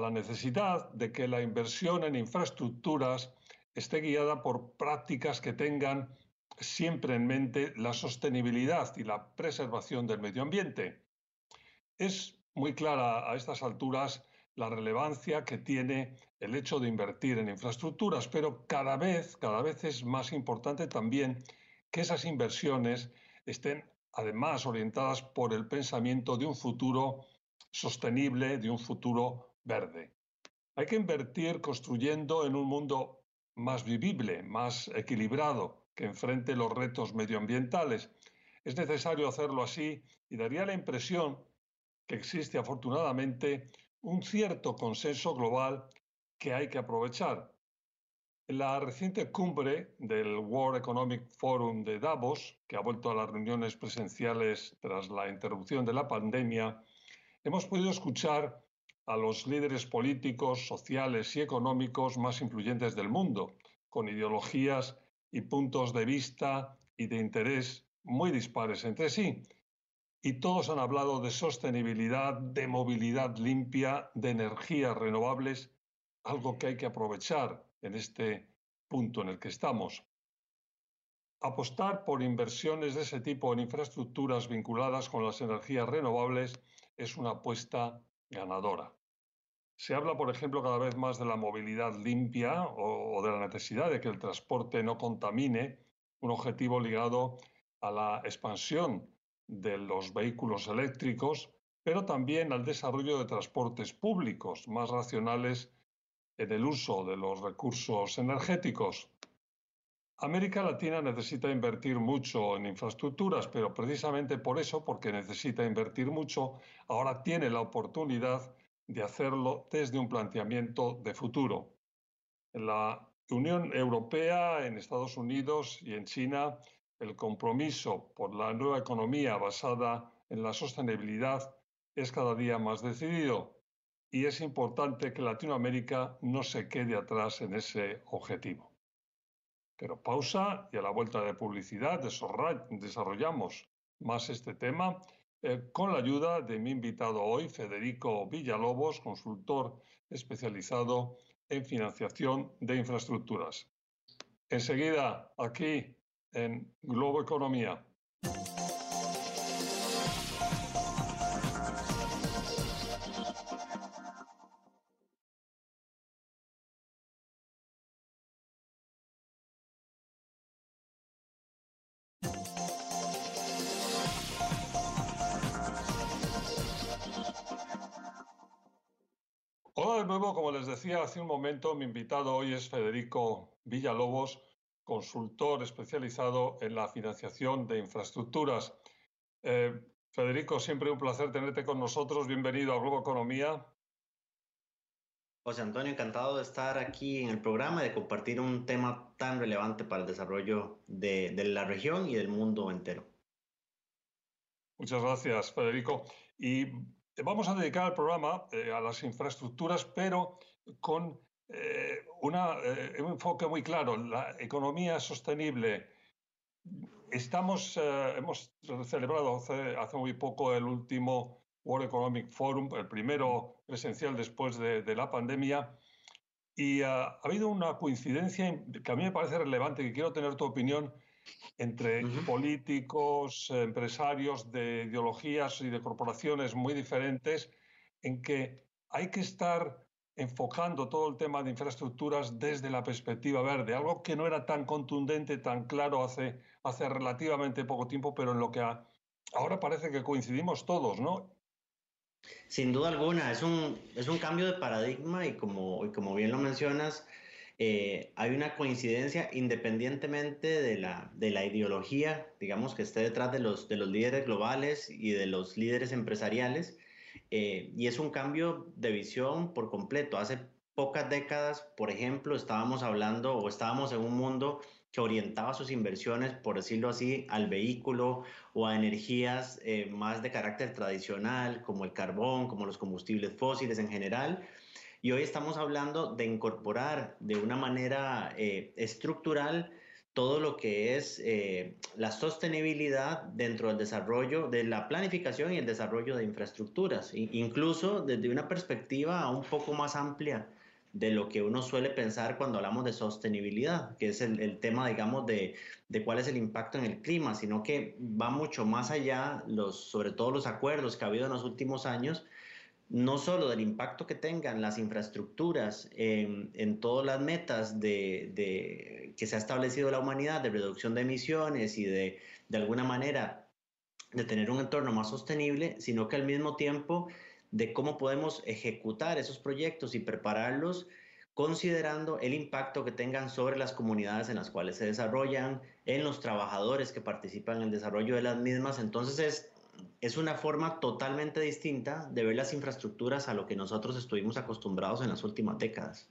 la necesidad de que la inversión en infraestructuras esté guiada por prácticas que tengan siempre en mente la sostenibilidad y la preservación del medio ambiente. Es muy clara a estas alturas la relevancia que tiene el hecho de invertir en infraestructuras, pero cada vez, cada vez es más importante también que esas inversiones estén además orientadas por el pensamiento de un futuro sostenible, de un futuro verde. Hay que invertir construyendo en un mundo más vivible, más equilibrado, que enfrente los retos medioambientales. Es necesario hacerlo así y daría la impresión que existe afortunadamente un cierto consenso global que hay que aprovechar. En la reciente cumbre del World Economic Forum de Davos, que ha vuelto a las reuniones presenciales tras la interrupción de la pandemia, hemos podido escuchar a los líderes políticos, sociales y económicos más influyentes del mundo, con ideologías y puntos de vista y de interés muy dispares entre sí. Y todos han hablado de sostenibilidad, de movilidad limpia, de energías renovables, algo que hay que aprovechar en este punto en el que estamos. Apostar por inversiones de ese tipo en infraestructuras vinculadas con las energías renovables es una apuesta ganadora. Se habla, por ejemplo, cada vez más de la movilidad limpia o, de la necesidad de que el transporte no contamine, un objetivo ligado a la expansión de los vehículos eléctricos, pero también al desarrollo de transportes públicos más racionales en el uso de los recursos energéticos. América Latina necesita invertir mucho en infraestructuras, pero precisamente por eso, porque necesita invertir mucho, ahora tiene la oportunidad de hacerlo desde un planteamiento de futuro. La Unión Europea, en Estados Unidos y en China, el compromiso por la nueva economía basada en la sostenibilidad es cada día más decidido y es importante que Latinoamérica no se quede atrás en ese objetivo. Pero pausa y a la vuelta de publicidad desarrollamos más este tema eh, con la ayuda de mi invitado hoy, Federico Villalobos, consultor especializado en financiación de infraestructuras. Enseguida, aquí en Globo Economía. Decía hace un momento, mi invitado hoy es Federico Villalobos, consultor especializado en la financiación de infraestructuras. Eh, Federico, siempre un placer tenerte con nosotros. Bienvenido a Globo Economía. José Antonio, encantado de estar aquí en el programa y de compartir un tema tan relevante para el desarrollo de, de la región y del mundo entero. Muchas gracias, Federico. Y Vamos a dedicar el programa eh, a las infraestructuras, pero con eh, eh, un enfoque muy claro, la economía sostenible. Estamos, hemos celebrado hace, muy poco el último World Economic Forum, el primero presencial después de, de la pandemia, y ha habido una coincidencia que a mí me parece relevante, que quiero tener tu opinión, entre políticos, empresarios de ideologías y de corporaciones muy diferentes, en que hay que estar enfocando todo el tema de infraestructuras desde la perspectiva verde, algo que no era tan contundente, tan claro hace, hace relativamente poco tiempo, pero en lo que ahora parece que coincidimos todos, ¿no? Sin duda alguna, es un, es un cambio de paradigma y como, como bien lo mencionas, eh, hay una coincidencia independientemente de la, de la ideología, digamos, que esté detrás de los, de los líderes globales y de los líderes empresariales. Eh, y es un cambio de visión por completo. Hace pocas décadas, por ejemplo, estábamos hablando o estábamos en un mundo que orientaba sus inversiones, por decirlo así, al vehículo o a energías eh, más de carácter tradicional, como el carbón, como los combustibles fósiles en general. Y hoy estamos hablando de incorporar de una manera eh, estructural todo lo que es eh, la sostenibilidad dentro del desarrollo, de la planificación y el desarrollo de infraestructuras, incluso desde una perspectiva un poco más amplia de lo que uno suele pensar cuando hablamos de sostenibilidad, que es el, tema, digamos, de, de, cuál es el impacto en el clima, sino que va mucho más allá, los, sobre todo los acuerdos que ha habido en los últimos años, no solo del impacto que tengan las infraestructuras en, todas las metas de, que se ha establecido la humanidad de reducción de emisiones y de, de alguna manera de tener un entorno más sostenible, sino que al mismo tiempo de cómo podemos ejecutar esos proyectos y prepararlos considerando el impacto que tengan sobre las comunidades en las cuales se desarrollan, en los trabajadores que participan en el desarrollo de las mismas. Entonces es, es una forma totalmente distinta de ver las infraestructuras a lo que nosotros estuvimos acostumbrados en las últimas décadas.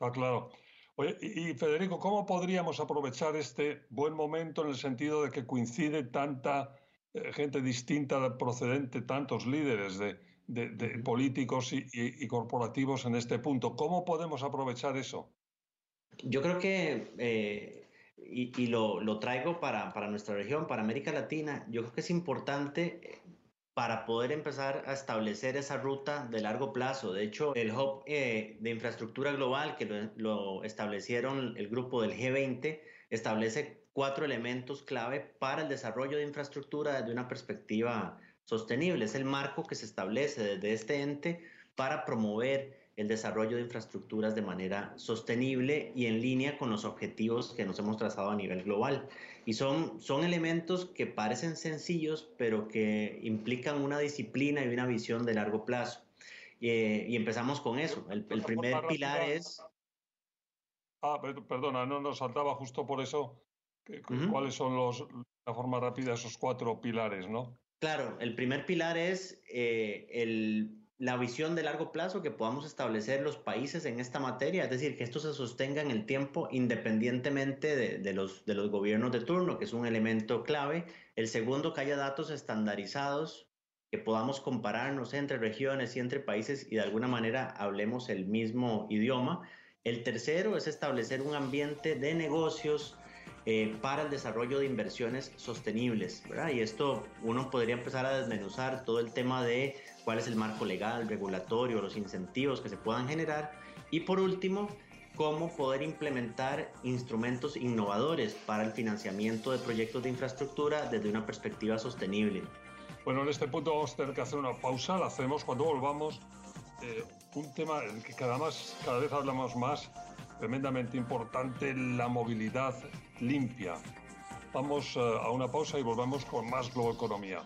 Ah, claro. Oye, y Federico, ¿cómo podríamos aprovechar este buen momento en el sentido de que coincide tanta eh, gente distinta procedente, tantos líderes de, políticos y, corporativos en este punto. ¿Cómo podemos aprovechar eso? Yo creo que, eh, y, lo, traigo para, nuestra región, para América Latina, yo creo que es importante eh, para poder empezar a establecer esa ruta de largo plazo. De hecho, el Hub de Infraestructura Global, que lo, lo establecieron el grupo del G20, establece cuatro elementos clave para el desarrollo de infraestructura desde una perspectiva sostenible. Es el marco que se establece desde este ente para promover el desarrollo de infraestructuras de manera sostenible y en línea con los objetivos que nos hemos trazado a nivel global. Y son, son elementos que parecen sencillos, pero que implican una disciplina y una visión de largo plazo. Eh, y empezamos con eso. El, el primer pilar es... Ah, perdona, no nos saltaba justo por eso ¿Cuáles son los, la forma rápida, esos cuatro pilares, no? Claro, el primer pilar es eh, el, la visión de largo plazo que podamos establecer los países en esta materia, es decir, que esto se sostenga en el tiempo independientemente de, de, los, de los gobiernos de turno, que es un elemento clave. El segundo, que haya datos estandarizados, que podamos compararnos entre regiones y entre países y de alguna manera hablemos el mismo idioma. El tercero es establecer un ambiente de negocios eh, para el desarrollo de inversiones sostenibles. ¿verdad? Y esto uno podría empezar a desmenuzar todo el tema de cuál es el marco legal, regulatorio, los incentivos que se puedan generar. Y por último, cómo poder implementar instrumentos innovadores para el financiamiento de proyectos de infraestructura desde una perspectiva sostenible. Bueno, en este punto vamos a tener que hacer una pausa, la hacemos cuando volvamos. Eh, un tema en que cada, más, cada vez hablamos más, tremendamente importante, la movilidad limpia. Vamos eh, a una pausa y volvemos con más Economía.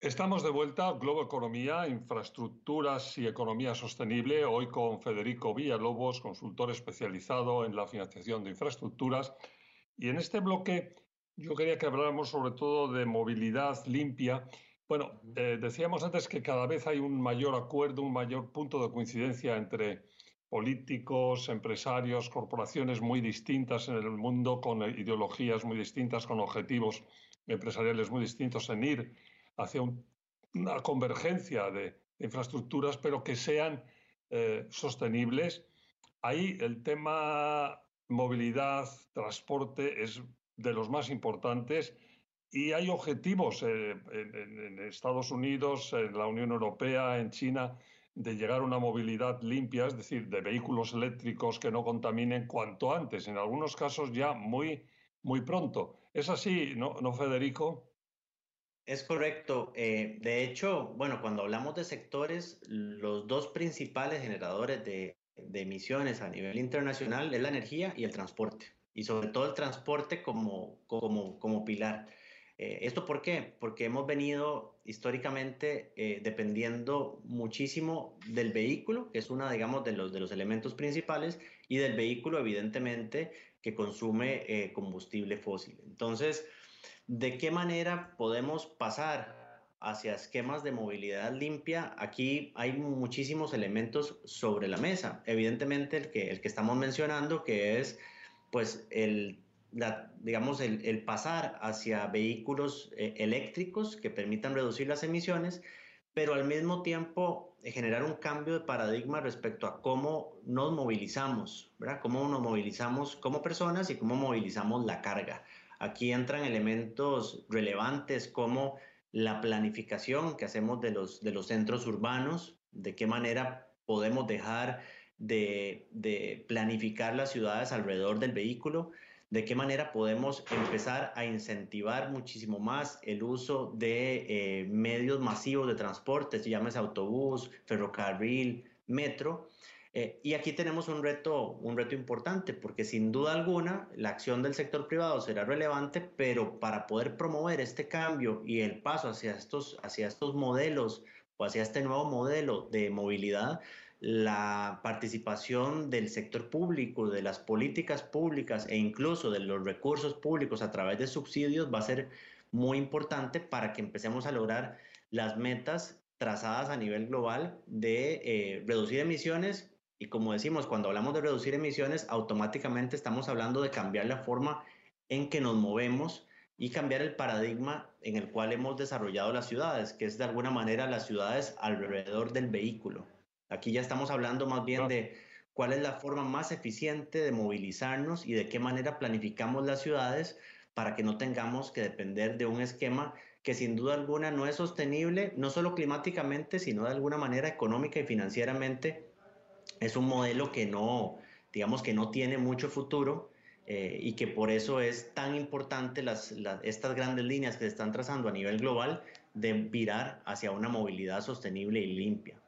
Estamos de vuelta, Globo Economía, Infraestructuras y Economía Sostenible, hoy con Federico Villalobos, consultor especializado en la financiación de infraestructuras y en este bloque yo quería que habláramos sobre todo de movilidad limpia. Bueno, eh, decíamos antes que cada vez hay un mayor acuerdo, un mayor punto de coincidencia entre políticos, empresarios, corporaciones muy distintas en el mundo, con ideologías muy distintas, con objetivos empresariales muy distintos en ir hacia una convergencia de infraestructuras, pero que sean eh, sostenibles. Ahí el tema movilidad, transporte es de los más importantes y hay objetivos eh, en, Estados Unidos, en la Unión Europea, en China, de llegar a una movilidad limpia, es decir, de vehículos eléctricos que no contaminen cuanto antes, en algunos casos ya muy, muy pronto. ¿Es así, no, no Federico? Es correcto. Eh, de hecho, bueno, cuando hablamos de sectores, los dos principales generadores de de emisiones a nivel internacional es la energía y el transporte, y sobre todo el transporte como, como, como pilar. Eh, ¿Esto por qué? Porque hemos venido históricamente eh, dependiendo muchísimo del vehículo, que es uno, digamos, de los, de los elementos principales, y del vehículo, evidentemente, que consume eh, combustible fósil. Entonces, ¿de qué manera podemos pasar hacia esquemas de movilidad limpia? Aquí hay muchísimos elementos sobre la mesa. Evidentemente, el que, el que estamos mencionando, que es pues el digamos, el, pasar hacia vehículos eh, eléctricos que permitan reducir las emisiones, pero al mismo tiempo eh, generar un cambio de paradigma respecto a cómo nos movilizamos, ¿verdad? Cómo nos movilizamos como personas y cómo movilizamos la carga. Aquí entran elementos relevantes como la planificación que hacemos de los, de los centros urbanos, de qué manera podemos dejar de, de planificar las ciudades alrededor del vehículo, de qué manera podemos empezar a incentivar muchísimo más el uso de eh, medios masivos de transporte, llámese autobús, ferrocarril, metro. Eh, y aquí tenemos un reto, un reto importante, porque sin duda alguna la acción del sector privado será relevante, pero para poder promover este cambio y el paso hacia estos, hacia estos modelos o hacia este nuevo modelo de movilidad, la participación del sector público, de las políticas públicas e incluso de los recursos públicos a través de subsidios va a ser muy importante para que empecemos a lograr las metas trazadas a nivel global de eh, reducir emisiones. Y como decimos, cuando hablamos de reducir emisiones, automáticamente estamos hablando de cambiar la forma en que nos movemos y cambiar el paradigma en el cual hemos desarrollado las ciudades, que es de alguna manera las ciudades alrededor del vehículo. Aquí ya estamos hablando más bien de cuál es la forma más eficiente de movilizarnos y de qué manera planificamos las ciudades para que no tengamos que depender de un esquema que sin duda alguna no es sostenible, no solo climáticamente, sino de alguna manera económica y financieramente. Es un modelo que no, digamos que no tiene mucho futuro eh, y que por eso es tan importante las, estas grandes líneas que se están trazando a nivel global de virar hacia una movilidad sostenible y limpia.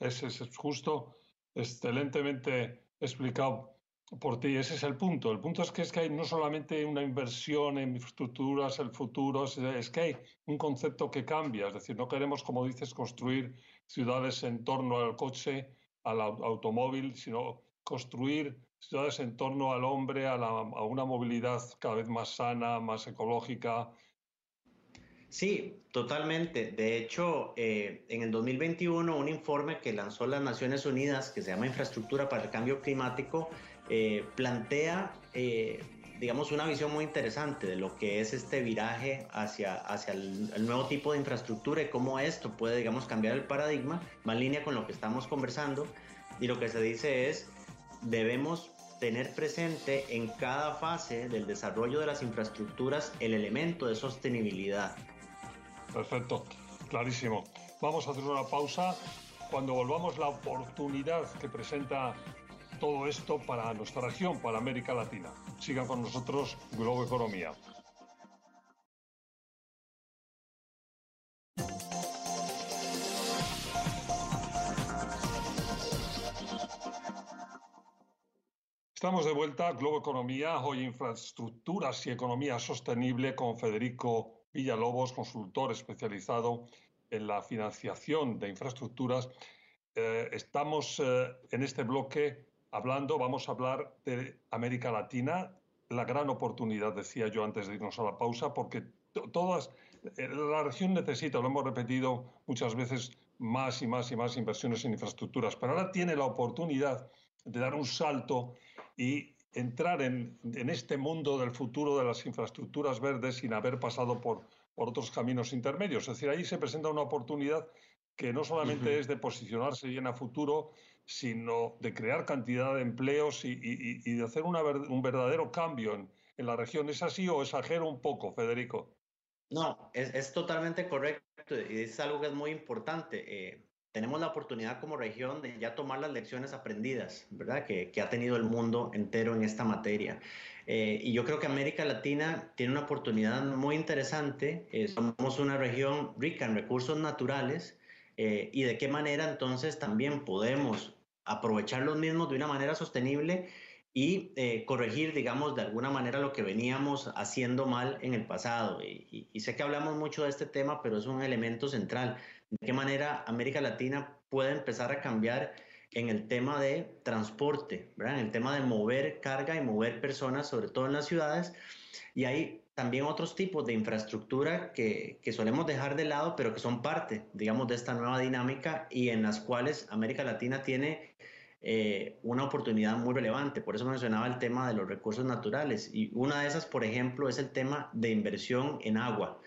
Ese es justo, excelentemente explicado por ti. Ese es el punto. El punto es que, es que hay no solamente una inversión en infraestructuras, el futuro, es que hay un concepto que cambia. Es decir, no queremos, como dices, construir ciudades en torno al coche, al automóvil, sino construir ciudades en torno al hombre, a, una movilidad cada vez más sana, más ecológica, Sí, totalmente. De hecho, eh, en el 2021, un informe que lanzó las Naciones Unidas, que se llama Infraestructura para el Cambio Climático, eh, plantea, eh, digamos, una visión muy interesante de lo que es este viraje hacia, hacia el, el, nuevo tipo de infraestructura y cómo esto puede, digamos, cambiar el paradigma, va en línea con lo que estamos conversando. Y lo que se dice es, debemos tener presente en cada fase del desarrollo de las infraestructuras el elemento de sostenibilidad Perfecto, clarísimo. Vamos a hacer una pausa. Cuando volvamos la oportunidad que presenta todo esto para nuestra región, para América Latina. Sigan con nosotros Globo Economía. Estamos de vuelta, Globo Economía, hoy infraestructuras y economía sostenible con Federico Villalobos, consultor especializado en la financiación de infraestructuras. Eh, estamos eh, en este bloque hablando, vamos a hablar de América Latina, la gran oportunidad, decía yo antes de irnos a la pausa, porque todas, eh, la región necesita, lo hemos repetido muchas veces, más y más y más inversiones en infraestructuras, pero ahora tiene la oportunidad de dar un salto y entrar en, este mundo del futuro de las infraestructuras verdes sin haber pasado por, por otros caminos intermedios. Es decir, ahí se presenta una oportunidad que no solamente es de posicionarse bien a futuro, sino de crear cantidad de empleos y, de hacer un verdadero cambio en, en, la región. ¿Es así o exagero un poco, Federico? No, es, es totalmente correcto y es algo que es muy importante. Eh, tenemos la oportunidad como región de ya tomar las lecciones aprendidas, ¿verdad? Que, que ha tenido el mundo entero en esta materia. Eh, y yo creo que América Latina tiene una oportunidad muy interesante. Eh, somos una región rica en recursos naturales eh, y de qué manera entonces también podemos aprovechar los mismos de una manera sostenible y eh, corregir, digamos, de alguna manera lo que veníamos haciendo mal en el pasado. Y, y, sé que hablamos mucho de este tema, pero es un elemento central. ¿De qué manera América Latina puede empezar a cambiar en el tema de transporte, ¿verdad? en el tema de mover carga y mover personas, sobre todo en las ciudades? Y hay también otros tipos de infraestructura que, que, solemos dejar de lado, pero que son parte, digamos, de esta nueva dinámica y en las cuales América Latina tiene eh, una oportunidad muy relevante. Por eso mencionaba el tema de los recursos naturales. Y una de esas, por ejemplo, es el tema de inversión en agua.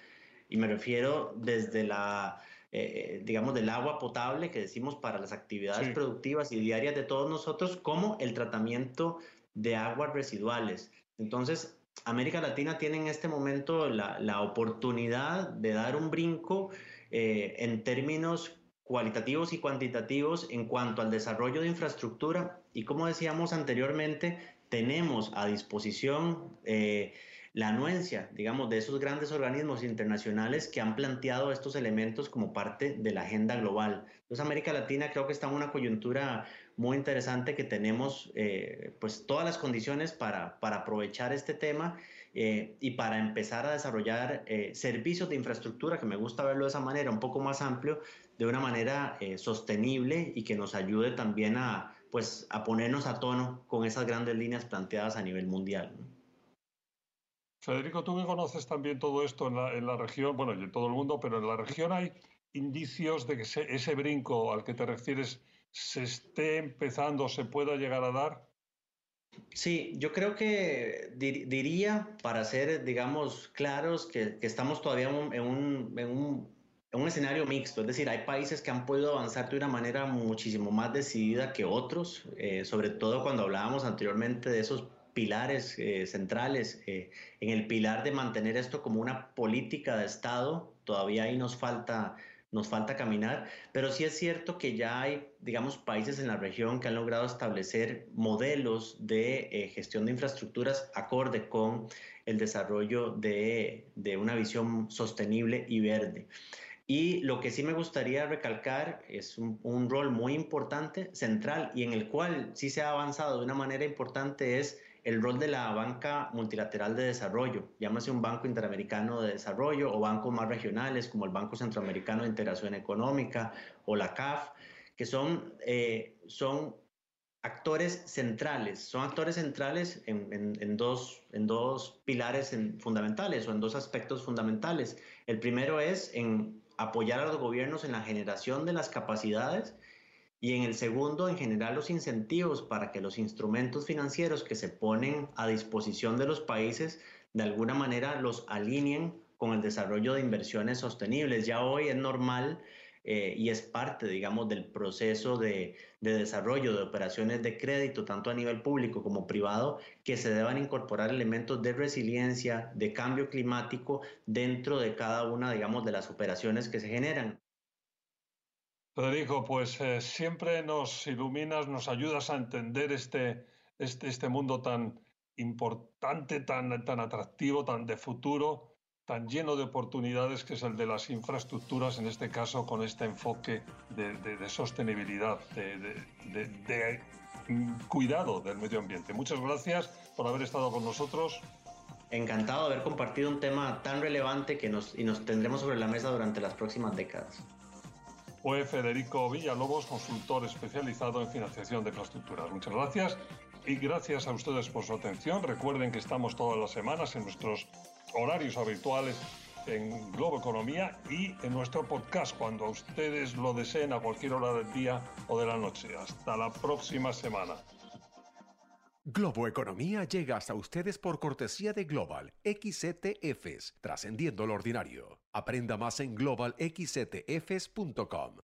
Y me refiero desde la, eh, digamos, del agua potable que decimos para las actividades productivas y diarias de todos nosotros, como el tratamiento de aguas residuales. Entonces, América Latina tiene en este momento la, oportunidad de dar un brinco eh, en términos cualitativos y cuantitativos en cuanto al desarrollo de infraestructura y como decíamos anteriormente, tenemos a disposición eh, la anuencia, digamos, de esos grandes organismos internacionales que han planteado estos elementos como parte de la agenda global. Entonces, América Latina creo que está en una coyuntura muy interesante que tenemos eh, pues todas las condiciones para, para aprovechar este tema eh, y para empezar a desarrollar servicios de infraestructura, que me gusta verlo de esa manera, un poco más amplio, de una manera sostenible y que nos ayude también a, pues, a ponernos a tono con esas grandes líneas planteadas a nivel mundial. Federico, tú que conoces también todo esto en la, en la, región, bueno, y en todo el mundo, pero en la región hay indicios de que ese brinco al que te refieres se esté empezando, se pueda llegar a dar? Sí, yo creo que diría, para ser, digamos, claros, que, estamos todavía en un, en, un, en un, escenario mixto, es decir, hay países que han podido avanzar de una manera muchísimo más decidida que otros, eh, sobre todo cuando hablábamos anteriormente de esos pilares eh, centrales, eh, en el pilar de mantener esto como una política de Estado, todavía ahí nos falta nos falta caminar, pero sí es cierto que ya hay, digamos, países en la región que han logrado establecer modelos de eh, gestión de infraestructuras acorde con el desarrollo de, una visión sostenible y verde. Y lo que sí me gustaría recalcar es un, un, rol muy importante, central, y en el cual sí se ha avanzado de una manera importante es el rol de la banca multilateral de desarrollo, llámase un banco interamericano de desarrollo o bancos más regionales como el Banco Centroamericano de Integración Económica o la CAF, que son, eh, son actores centrales, son actores centrales en, dos, en dos pilares fundamentales o en dos aspectos fundamentales. El primero es en apoyar a los gobiernos en la generación de las capacidades y en el segundo, en general, los incentivos para que los instrumentos financieros que se ponen a disposición de los países de alguna manera los alineen con el desarrollo de inversiones sostenibles. Ya hoy es normal eh, y es parte, digamos, del proceso de, de, desarrollo de operaciones de crédito, tanto a nivel público como privado, que se deban incorporar elementos de resiliencia, de cambio climático dentro de cada una, digamos, de las operaciones que se generan. Federico, pues eh, siempre nos iluminas, nos ayudas a entender este, este, este mundo tan importante, tan, tan atractivo, tan de futuro, tan lleno de oportunidades que es el de las infraestructuras, en este caso con este enfoque de, de sostenibilidad, de, cuidado del medio ambiente. Muchas gracias por haber estado con nosotros. Encantado de haber compartido un tema tan relevante que nos, y nos tendremos sobre la mesa durante las próximas décadas fue Federico Villalobos, consultor especializado en financiación de infraestructuras. Muchas gracias y gracias a ustedes por su atención. Recuerden que estamos todas las semanas en nuestros horarios habituales en Globo Economía y en nuestro podcast cuando ustedes lo deseen a cualquier hora del día o de la noche. Hasta la próxima semana. Globo Economía llega hasta ustedes por cortesía de Global XTFs, trascendiendo lo ordinario. Aprenda más en globalxtfs.com.